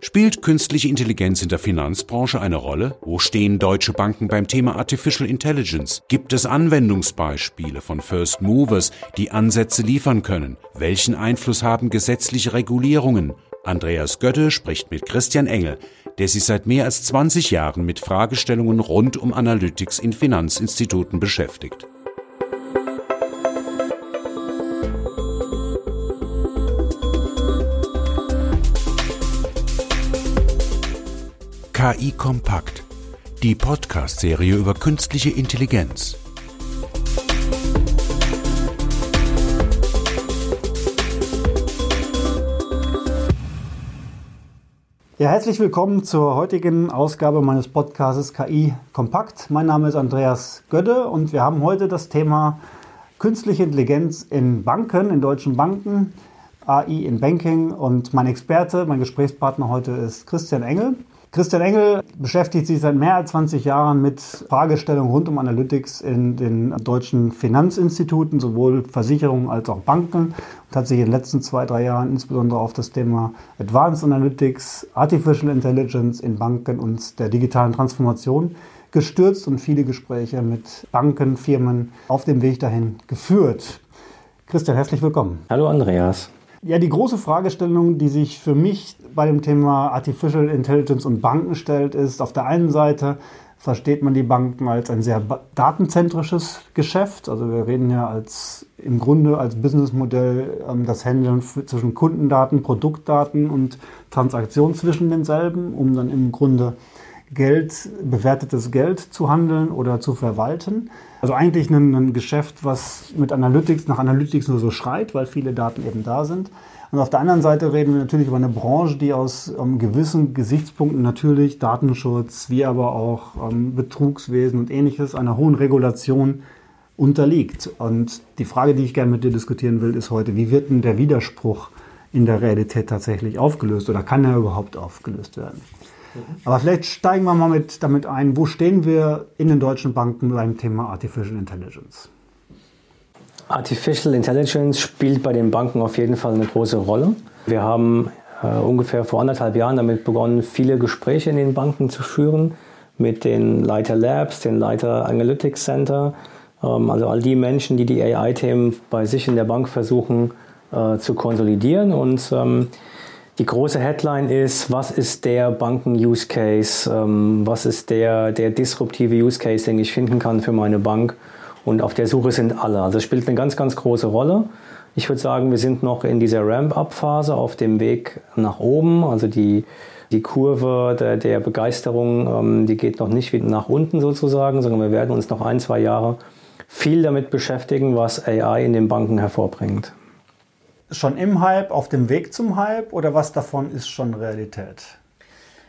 Spielt künstliche Intelligenz in der Finanzbranche eine Rolle? Wo stehen deutsche Banken beim Thema Artificial Intelligence? Gibt es Anwendungsbeispiele von First Movers, die Ansätze liefern können? Welchen Einfluss haben gesetzliche Regulierungen? Andreas Götte spricht mit Christian Engel, der sich seit mehr als 20 Jahren mit Fragestellungen rund um Analytics in Finanzinstituten beschäftigt. KI Kompakt, die Podcast-Serie über künstliche Intelligenz. Ja, herzlich willkommen zur heutigen Ausgabe meines Podcasts KI Kompakt. Mein Name ist Andreas Gödde und wir haben heute das Thema künstliche Intelligenz in Banken, in deutschen Banken, AI in Banking und mein Experte, mein Gesprächspartner heute ist Christian Engel. Christian Engel beschäftigt sich seit mehr als 20 Jahren mit Fragestellungen rund um Analytics in den deutschen Finanzinstituten, sowohl Versicherungen als auch Banken und hat sich in den letzten zwei, drei Jahren insbesondere auf das Thema Advanced Analytics, Artificial Intelligence in Banken und der digitalen Transformation gestürzt und viele Gespräche mit Banken, Firmen auf dem Weg dahin geführt. Christian, herzlich willkommen. Hallo Andreas. Ja, die große Fragestellung, die sich für mich bei dem Thema Artificial Intelligence und Banken stellt, ist auf der einen Seite versteht man die Banken als ein sehr datenzentrisches Geschäft. Also wir reden ja als im Grunde als Businessmodell ähm, das Handeln zwischen Kundendaten, Produktdaten und Transaktionen zwischen denselben, um dann im Grunde Geld, bewertetes Geld zu handeln oder zu verwalten. Also eigentlich ein, ein, Geschäft, was mit Analytics nach Analytics nur so schreit, weil viele Daten eben da sind. Und auf der anderen Seite reden wir natürlich über eine Branche, die aus ähm, gewissen Gesichtspunkten natürlich Datenschutz, wie aber auch ähm, Betrugswesen und ähnliches einer hohen Regulation unterliegt. Und die Frage, die ich gerne mit dir diskutieren will, ist heute, wie wird denn der Widerspruch in der Realität tatsächlich aufgelöst oder kann er überhaupt aufgelöst werden? Aber vielleicht steigen wir mal mit, damit ein, wo stehen wir in den deutschen Banken beim Thema Artificial Intelligence? Artificial Intelligence spielt bei den Banken auf jeden Fall eine große Rolle. Wir haben äh, ungefähr vor anderthalb Jahren damit begonnen, viele Gespräche in den Banken zu führen mit den Leiter Labs, den Leiter Analytics Center, ähm, also all die Menschen, die die AI-Themen bei sich in der Bank versuchen äh, zu konsolidieren und ähm, die große Headline ist, was ist der Banken-Use-Case, ähm, was ist der, der disruptive Use-Case, den ich finden kann für meine Bank. Und auf der Suche sind alle. Also es spielt eine ganz, ganz große Rolle. Ich würde sagen, wir sind noch in dieser Ramp-up-Phase auf dem Weg nach oben. Also die, die Kurve der, der Begeisterung, ähm, die geht noch nicht wieder nach unten sozusagen, sondern wir werden uns noch ein, zwei Jahre viel damit beschäftigen, was AI in den Banken hervorbringt schon im Hype, auf dem Weg zum Hype oder was davon ist schon Realität?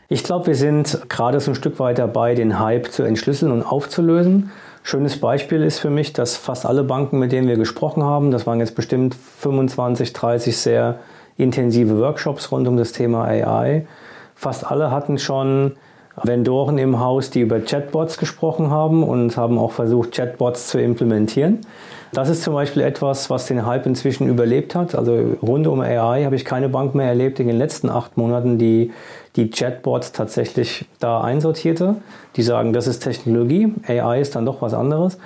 Ich glaube, wir sind gerade so ein Stück weit dabei, den Hype zu entschlüsseln und aufzulösen. Schönes Beispiel ist für mich, dass fast alle Banken, mit denen wir gesprochen haben, das waren jetzt bestimmt 25, 30 sehr intensive Workshops rund um das Thema AI, fast alle hatten schon Vendoren im Haus, die über Chatbots gesprochen haben und haben auch versucht, Chatbots zu implementieren. Das ist zum Beispiel etwas, was den Hype inzwischen überlebt hat. Also rund um AI habe ich keine Bank mehr erlebt in den letzten acht Monaten, die die Chatbots tatsächlich da einsortierte. Die sagen, das ist Technologie, AI ist dann doch was anderes.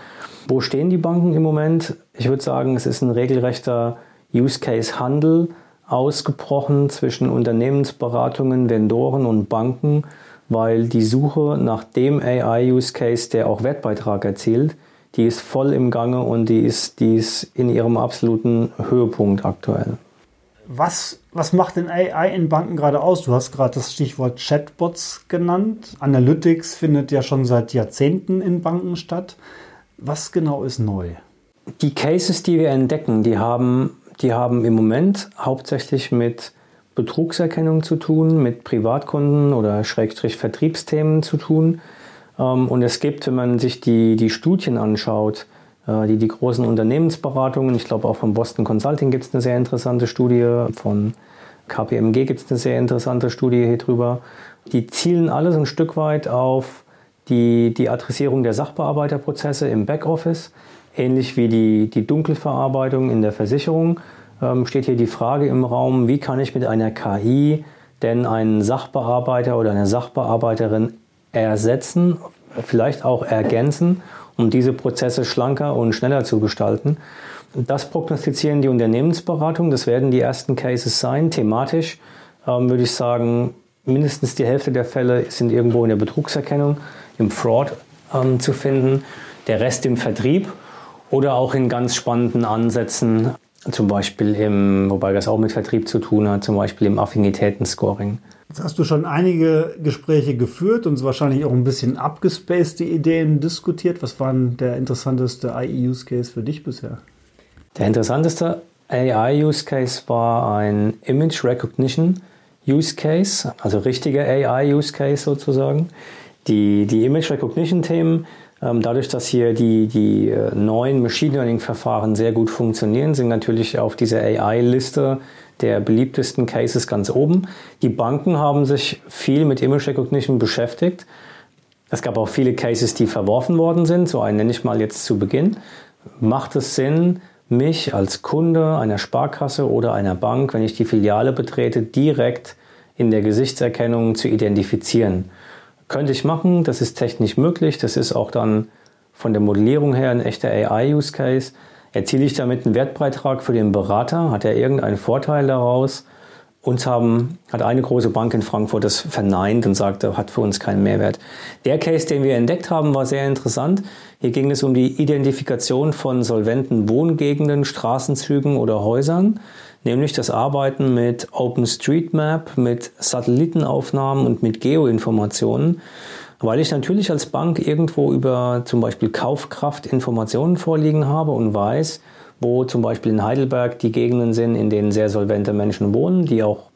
Wo stehen die Banken im Moment? Ich würde sagen, es ist ein regelrechter Use Case Handel ausgebrochen zwischen Unternehmensberatungen, Vendoren und Banken, weil die Suche nach dem AI-Use Case, der auch Wertbeitrag erzielt, die ist voll im Gange und die ist, die ist in ihrem absoluten Höhepunkt aktuell. Was, was macht denn AI in Banken gerade aus? Du hast gerade das Stichwort Chatbots genannt. Analytics findet ja schon seit Jahrzehnten in Banken statt. Was genau ist neu? Die Cases, die wir entdecken, die haben, die haben im Moment hauptsächlich mit Betrugserkennung zu tun, mit Privatkunden oder Schrägstrich Vertriebsthemen zu tun. Ähm, und es gibt, wenn man sich die, die Studien anschaut, äh, die, die großen Unternehmensberatungen, ich glaube auch von Boston Consulting gibt es eine sehr interessante Studie, von KPMG gibt es eine sehr interessante Studie hier drüber. Die zielen alle so ein Stück weit auf die, die Adressierung der Sachbearbeiterprozesse im Backoffice, ähnlich wie die, die Dunkelverarbeitung in der Versicherung. Ähm, steht hier die Frage im Raum, wie kann ich mit einer KI denn einen Sachbearbeiter oder eine Sachbearbeiterin ersetzen, vielleicht auch ergänzen, um diese Prozesse schlanker und schneller zu gestalten. Das prognostizieren die Unternehmensberatung. Das werden die ersten Cases sein. Thematisch ähm, würde ich sagen, mindestens die Hälfte der Fälle sind irgendwo in der Betrugserkennung, im Fraud ähm, zu finden. Der Rest im Vertrieb oder auch in ganz spannenden Ansätzen, zum Beispiel im, wobei das auch mit Vertrieb zu tun hat, zum Beispiel im Affinitätenscoring. Jetzt hast du schon einige Gespräche geführt und wahrscheinlich auch ein bisschen abgespacede Ideen diskutiert. Was war der interessanteste AI-Use-Case für dich bisher? Der interessanteste AI-Use-Case war ein Image Recognition Use-Case, also richtiger AI-Use-Case sozusagen. Die, die Image Recognition-Themen, dadurch, dass hier die, die äh, neuen Machine Learning-Verfahren sehr gut funktionieren, sind natürlich auf dieser AI-Liste der beliebtesten Cases ganz oben. Die Banken haben sich viel mit Image Recognition beschäftigt. Es gab auch viele Cases, die verworfen worden sind. So einen nenne ich mal jetzt zu Beginn. Macht es Sinn, mich als Kunde einer Sparkasse oder einer Bank, wenn ich die Filiale betrete, direkt in der Gesichtserkennung zu identifizieren? Könnte ich machen, das ist technisch möglich, das ist auch dann von der Modellierung her ein echter AI-Use-Case. Erziele ich damit einen Wertbeitrag für den Berater? Hat er irgendeinen Vorteil daraus? Uns haben, hat eine große Bank in Frankfurt das verneint und sagte, hat für uns keinen Mehrwert. Der Case, den wir entdeckt haben, war sehr interessant. Hier ging es um die Identifikation von solventen Wohngegenden, Straßenzügen oder Häusern, nämlich das Arbeiten mit OpenStreetMap, mit Satellitenaufnahmen und mit Geoinformationen weil ich natürlich als Bank irgendwo über zum Beispiel Kaufkraft Informationen vorliegen habe und weiß, wo zum Beispiel in Heidelberg die Gegenden sind, in denen sehr solvente Menschen wohnen, die auch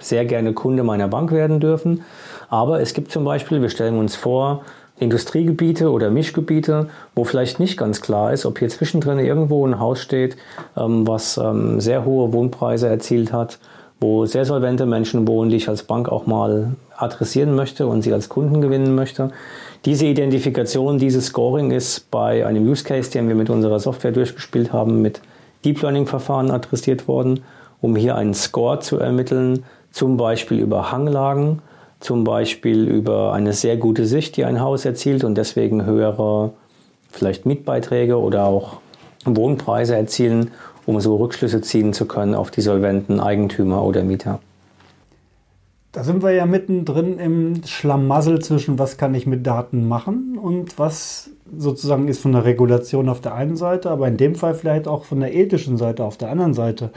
sehr gerne Kunde meiner Bank werden dürfen. Aber es gibt zum Beispiel, wir stellen uns vor, Industriegebiete oder Mischgebiete, wo vielleicht nicht ganz klar ist, ob hier zwischendrin irgendwo ein Haus steht, ähm, was ähm, sehr hohe Wohnpreise erzielt hat wo sehr solvente Menschen wohnen, die ich als Bank auch mal adressieren möchte und sie als Kunden gewinnen möchte. Diese Identifikation, dieses Scoring ist bei einem Use Case, den wir mit unserer Software durchgespielt haben, mit Deep Learning Verfahren adressiert worden, um hier einen Score zu ermitteln, zum Beispiel über Hanglagen, zum Beispiel über eine sehr gute Sicht, die ein Haus erzielt und deswegen höhere vielleicht Mietbeiträge oder auch Wohnpreise erzielen um so Rückschlüsse ziehen zu können auf die solventen Eigentümer oder Mieter. Da sind wir ja mittendrin im Schlamassel zwischen, was kann ich mit Daten machen und was sozusagen ist von der Regulation auf der einen Seite, aber in dem Fall vielleicht auch von der ethischen Seite auf der anderen Seite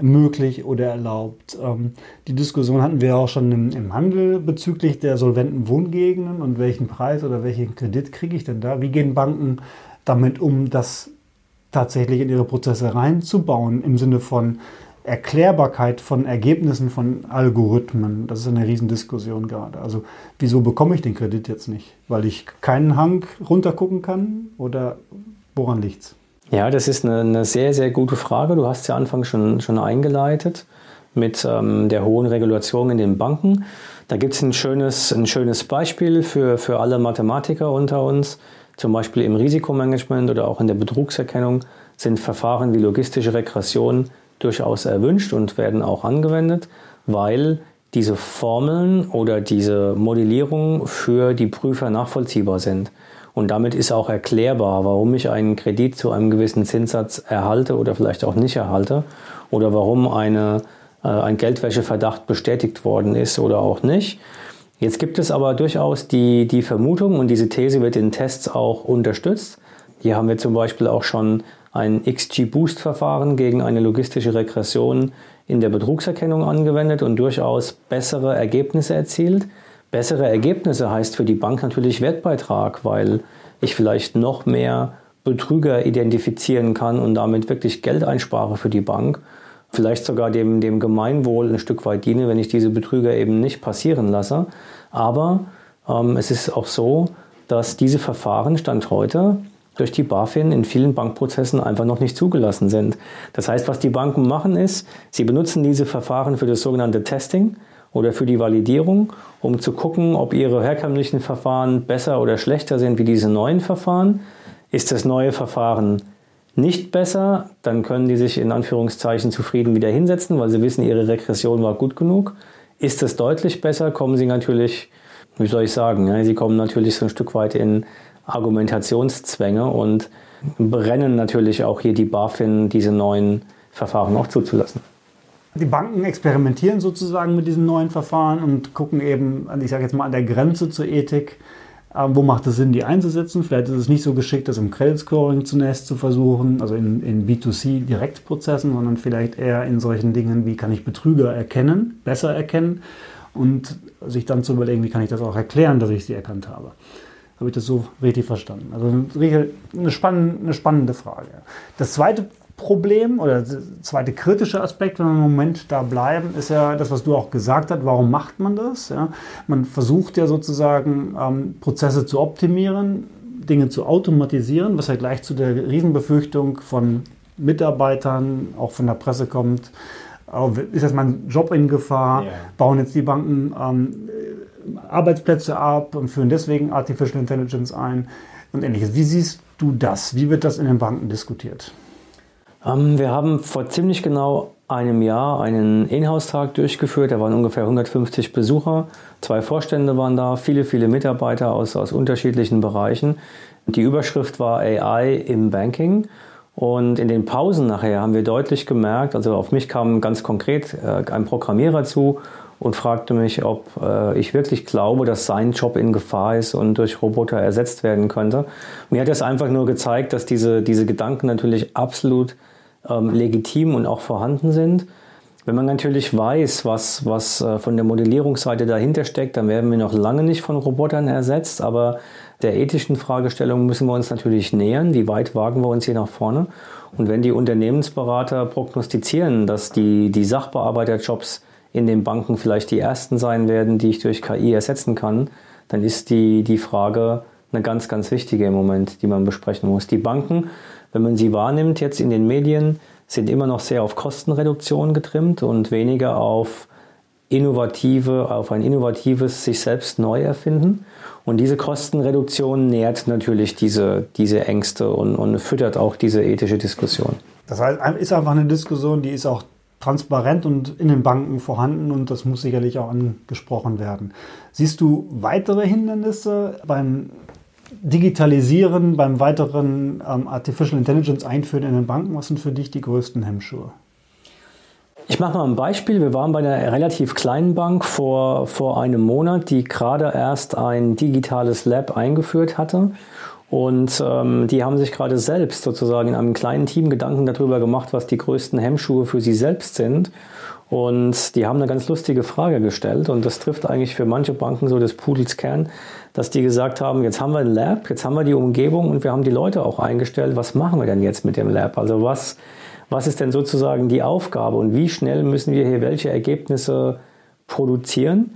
möglich oder erlaubt. Ähm, die Diskussion hatten wir auch schon im, Handel bezüglich der solventen Wohngegenden und welchen Preis oder welchen Kredit kriege ich denn da? Wie gehen Banken damit um, dass tatsächlich in ihre Prozesse reinzubauen im Sinne von Erklärbarkeit von Ergebnissen von Algorithmen. Das ist eine Riesendiskussion gerade. Also wieso bekomme ich den Kredit jetzt nicht? Weil ich keinen Hang runtergucken kann oder woran liegt es? Ja, das ist eine, eine, sehr, sehr gute Frage. Du hast ja Anfang schon, schon eingeleitet mit ähm, der hohen Regulation in den Banken. Da gibt es ein schönes, ein schönes Beispiel für, für alle Mathematiker unter uns. Zum Beispiel im Risikomanagement oder auch in der Betrugserkennung sind Verfahren wie logistische Regression durchaus erwünscht und werden auch angewendet, weil diese Formeln oder diese Modellierung für die Prüfer nachvollziehbar sind. Und damit ist auch erklärbar, warum ich einen Kredit zu einem gewissen Zinssatz erhalte oder vielleicht auch nicht erhalte oder warum eine, äh, ein Geldwäscheverdacht bestätigt worden ist oder auch nicht. Jetzt gibt es aber durchaus die, die Vermutung und diese These wird in Tests auch unterstützt. Hier haben wir zum Beispiel auch schon ein XG-Boost-Verfahren gegen eine logistische Regression in der Betrugserkennung angewendet und durchaus bessere Ergebnisse erzielt. Bessere Ergebnisse heißt für die Bank natürlich Wertbeitrag, weil ich vielleicht noch mehr Betrüger identifizieren kann und damit wirklich Geld einspare für die Bank vielleicht sogar dem, dem Gemeinwohl ein Stück weit diene, wenn ich diese Betrüger eben nicht passieren lasse. Aber ähm, es ist auch so, dass diese Verfahren Stand heute durch die BaFin in vielen Bankprozessen einfach noch nicht zugelassen sind. Das heißt, was die Banken machen ist, sie benutzen diese Verfahren für das sogenannte Testing oder für die Validierung, um zu gucken, ob ihre herkömmlichen Verfahren besser oder schlechter sind wie diese neuen Verfahren. Ist das neue Verfahren nicht besser, dann können die sich in Anführungszeichen zufrieden wieder hinsetzen, weil sie wissen, ihre Regression war gut genug. ist es deutlich besser, kommen sie natürlich, wie soll ich sagen, ja, sie kommen natürlich so ein Stück weit in Argumentationszwänge und brennen natürlich auch hier die BaFin, diese neuen Verfahren auch zuzulassen. Die Banken experimentieren sozusagen mit diesen neuen Verfahren und gucken eben, ich sage jetzt mal, an der Grenze zur Ethik, äh, wo macht es Sinn, die einzusetzen. Vielleicht ist es nicht so geschickt, das im Credit Scoring zunächst zu versuchen, also in, in B2C-Direktprozessen, sondern vielleicht eher in solchen Dingen, wie kann ich Betrüger erkennen, besser erkennen und sich dann zu überlegen, wie kann ich das auch erklären, dass ich sie erkannt habe. Habe ich das so richtig verstanden? Also eine spannende, eine spannende Frage. Das zweite Problem oder der zweite kritische Aspekt, wenn wir im Moment da bleiben, ist ja das, was du auch gesagt hast. Warum macht man das? Ja, man versucht ja sozusagen ähm, Prozesse zu optimieren, Dinge zu automatisieren, was ja gleich zu der Riesenbefürchtung von Mitarbeitern, auch von der Presse kommt. Ist jetzt mein Job in Gefahr? Ja. Bauen jetzt die Banken ähm, Arbeitsplätze ab und führen deswegen Artificial Intelligence ein und ähnliches. Wie siehst du das? Wie wird das in den Banken diskutiert? Ähm, wir haben vor ziemlich genau einem Jahr einen Inhouse-Tag durchgeführt. Da waren ungefähr 150 Besucher, zwei Vorstände waren da, viele, viele Mitarbeiter aus, aus unterschiedlichen Bereichen. Die Überschrift war AI im Banking. Und in den Pausen nachher haben wir deutlich gemerkt, also auf mich kam ganz konkret äh, ein Programmierer zu und fragte mich, ob äh, ich wirklich glaube, dass sein Job in Gefahr ist und durch Roboter ersetzt werden könnte. Mir hat das einfach nur gezeigt, dass diese, diese Gedanken natürlich absolut ähm, legitim und auch vorhanden sind. Wenn man natürlich weiß, was, was äh, von der Modellierungsseite dahinter steckt, dann werden wir noch lange nicht von Robotern ersetzt, aber der ethischen Fragestellung müssen wir uns natürlich nähern. Wie weit wagen wir uns hier nach vorne? Und wenn die Unternehmensberater prognostizieren, dass die, die Sachbearbeiterjobs in den Banken vielleicht die ersten sein werden, die ich durch KI ersetzen kann, dann ist die, die Frage eine ganz, ganz wichtige im Moment, die man besprechen muss. Die Banken, wenn man sie wahrnimmt jetzt in den Medien, sind immer noch sehr auf Kostenreduktion getrimmt und weniger auf innovative, auf ein innovatives sich selbst neu erfinden. Und diese Kostenreduktion nährt natürlich diese, diese Ängste und, und füttert auch diese ethische Diskussion. Das heißt, ist einfach eine Diskussion, die ist auch transparent und in den Banken vorhanden und das muss sicherlich auch angesprochen werden. Siehst du weitere Hindernisse beim Digitalisieren, beim weiteren ähm, Artificial Intelligence einführen in den Banken? Was sind für dich die größten Hemmschuhe? Ich mache mal ein Beispiel. Wir waren bei einer relativ kleinen Bank vor, vor einem Monat, die gerade erst ein digitales Lab eingeführt hatte. Und ähm, die haben sich gerade selbst sozusagen in einem kleinen Team Gedanken darüber gemacht, was die größten Hemmschuhe für sie selbst sind. Und die haben eine ganz lustige Frage gestellt und das trifft eigentlich für manche Banken so des Pudels Kern, dass die gesagt haben, jetzt haben wir ein Lab, jetzt haben wir die Umgebung und wir haben die Leute auch eingestellt, was machen wir denn jetzt mit dem Lab? Also was, was ist denn sozusagen die Aufgabe und wie schnell müssen wir hier welche Ergebnisse produzieren?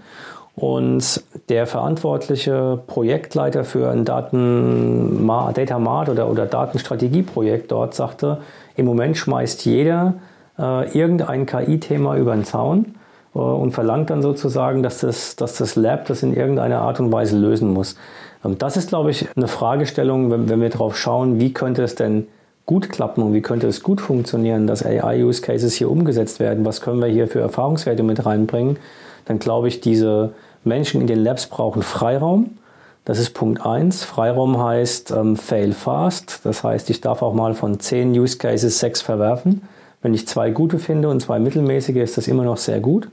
Und der verantwortliche Projektleiter für ein Daten Data Mart oder, oder Datenstrategieprojekt dort sagte, im Moment schmeißt jeder äh, irgendein KI-Thema über den Zaun äh, und verlangt dann sozusagen, dass das, dass das Lab das in irgendeiner Art und Weise lösen muss. Ähm, das ist, glaube ich, eine Fragestellung, wenn, wenn wir darauf schauen, wie könnte es denn gut klappen und wie könnte es gut funktionieren, dass AI-Use-Cases hier umgesetzt werden, was können wir hier für Erfahrungswerte mit reinbringen, dann glaube ich, diese Menschen in den Labs brauchen Freiraum. Das ist Punkt 1. Freiraum heißt ähm, fail fast. Das heißt, ich darf auch mal von 10 Use Cases 6 verwerfen. Wenn ich zwei gute finde und zwei mittelmäßige, ist das immer noch sehr gut,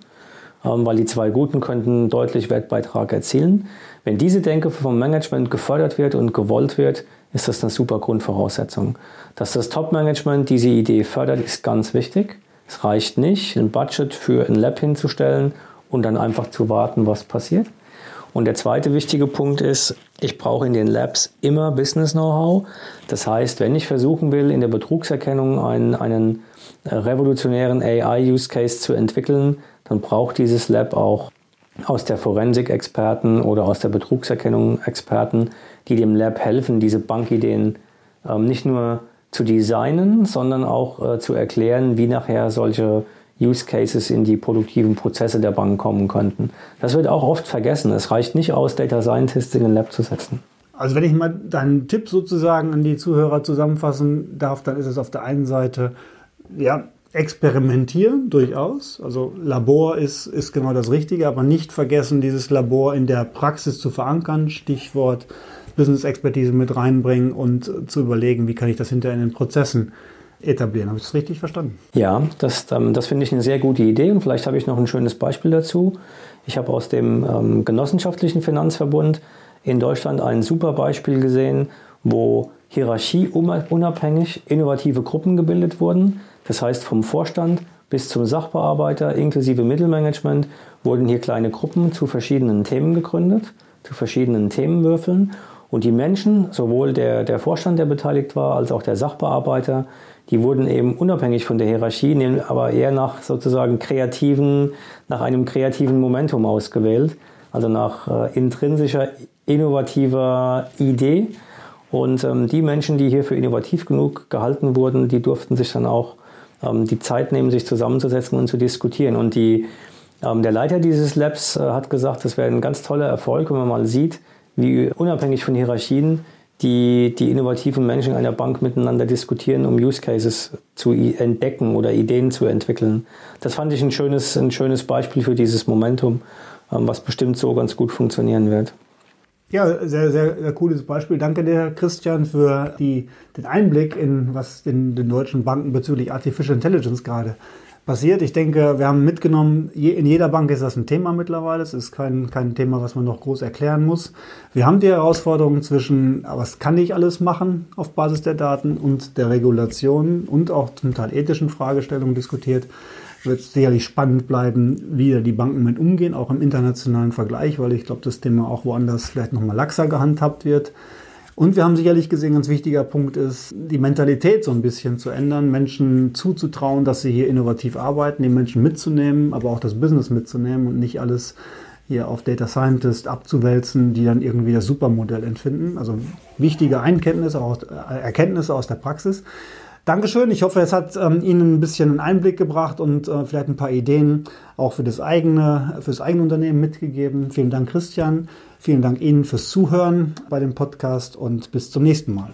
ähm, weil die zwei guten könnten deutlich Wertbeitrag erzielen. Wenn diese Denke vom Management gefördert wird und gewollt wird, ist das eine super Grundvoraussetzung. Dass das Top-Management diese Idee fördert, ist ganz wichtig. Es reicht nicht, ein Budget für ein Lab hinzustellen und dann einfach zu warten, was passiert. Und der zweite wichtige Punkt ist, ich brauche in den Labs immer Business Know-how. Das heißt, wenn ich versuchen will, in der Betrugserkennung einen, einen revolutionären AI-Use-Case zu entwickeln, dann braucht dieses Lab auch aus der Forensik Experten oder aus der Betrugserkennung Experten, die dem Lab helfen, diese Bankideen ähm, nicht nur zu designen, sondern auch äh, zu erklären, wie nachher solche Use Cases in die produktiven Prozesse der Bank kommen könnten. Das wird auch oft vergessen. Es reicht nicht aus, Data Scientists in den Lab zu setzen. Also wenn ich mal deinen Tipp sozusagen an die Zuhörer zusammenfassen darf, dann ist es auf der einen Seite, ja, experimentieren, durchaus. Also Labor ist, ist genau das Richtige, aber nicht vergessen, dieses Labor in der Praxis zu verankern. Stichwort Business-Expertise mit reinbringen und zu überlegen, wie kann ich das hinterher in den Prozessen etablieren. Habe ich das richtig verstanden? Ja, das, ähm, das finde ich eine sehr gute Idee und vielleicht habe ich noch ein schönes Beispiel dazu. Ich habe aus dem ähm, genossenschaftlichen Finanzverbund in Deutschland ein super Beispiel gesehen, wo hierarchieunabhängig innovative Gruppen gebildet wurden. Das heißt, vom Vorstand bis zum Sachbearbeiter inklusive Mittelmanagement wurden hier kleine Gruppen zu verschiedenen Themen gegründet, zu verschiedenen Themenwürfeln. Und die Menschen, sowohl der, der Vorstand, der beteiligt war, als auch der Sachbearbeiter, die wurden eben unabhängig von der Hierarchie, aber eher nach sozusagen kreativen, nach einem kreativen Momentum ausgewählt, also nach äh, intrinsischer, innovativer Idee. Und ähm, die Menschen, die hier für innovativ genug gehalten wurden, die durften sich dann auch ähm, die Zeit nehmen, sich zusammenzusetzen und zu diskutieren. Und die, ähm, der Leiter dieses Labs äh, hat gesagt, das wäre ein ganz toller Erfolg, wenn man mal sieht, wie unabhängig von Hierarchien die, die innovativen Menschen einer Bank miteinander diskutieren, um Use Cases zu entdecken oder Ideen zu entwickeln. Das fand ich ein schönes, ein schönes Beispiel für dieses Momentum, ähm, was bestimmt so ganz gut funktionieren wird. Ja, sehr, sehr, sehr cooles Beispiel. Danke dir, Christian, für die, den Einblick in was in den deutschen Banken bezüglich Artificial Intelligence gerade passiert. Ich denke, wir haben mitgenommen, in jeder Bank ist das ein Thema mittlerweile. Es ist kein, kein Thema, was man noch groß erklären muss. Wir haben die Herausforderung zwischen, was kann ich alles machen auf Basis der Daten und der Regulation und auch zum Teil ethischen Fragestellungen diskutiert. Wird sicherlich spannend bleiben, wie die Banken mit umgehen, auch im internationalen Vergleich, weil ich glaube, das Thema auch woanders vielleicht nochmal laxer gehandhabt wird. Und wir haben sicherlich gesehen, ein ganz wichtiger Punkt ist, die Mentalität so ein bisschen zu ändern, Menschen zuzutrauen, dass sie hier innovativ arbeiten, die Menschen mitzunehmen, aber auch das Business mitzunehmen und nicht alles hier auf Data Scientist abzuwälzen, die dann irgendwie das Supermodell entfinden. Also wichtige Einkenntnisse, auch äh, Erkenntnisse aus der Praxis. Dankeschön. Ich hoffe, es hat ähm, Ihnen ein bisschen einen Einblick gebracht und äh, vielleicht ein paar Ideen auch für das eigene, für das eigene Unternehmen mitgegeben. Vielen Dank, Christian. Vielen Dank Ihnen fürs Zuhören bei dem Podcast und bis zum nächsten Mal.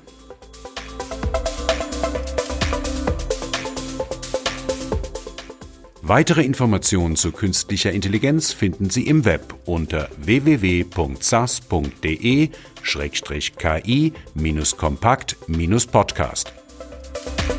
Weitere Informationen zu künstlicher Intelligenz finden Sie im Web unter www.sas.de-ki-kompakt-podcast. Thank you.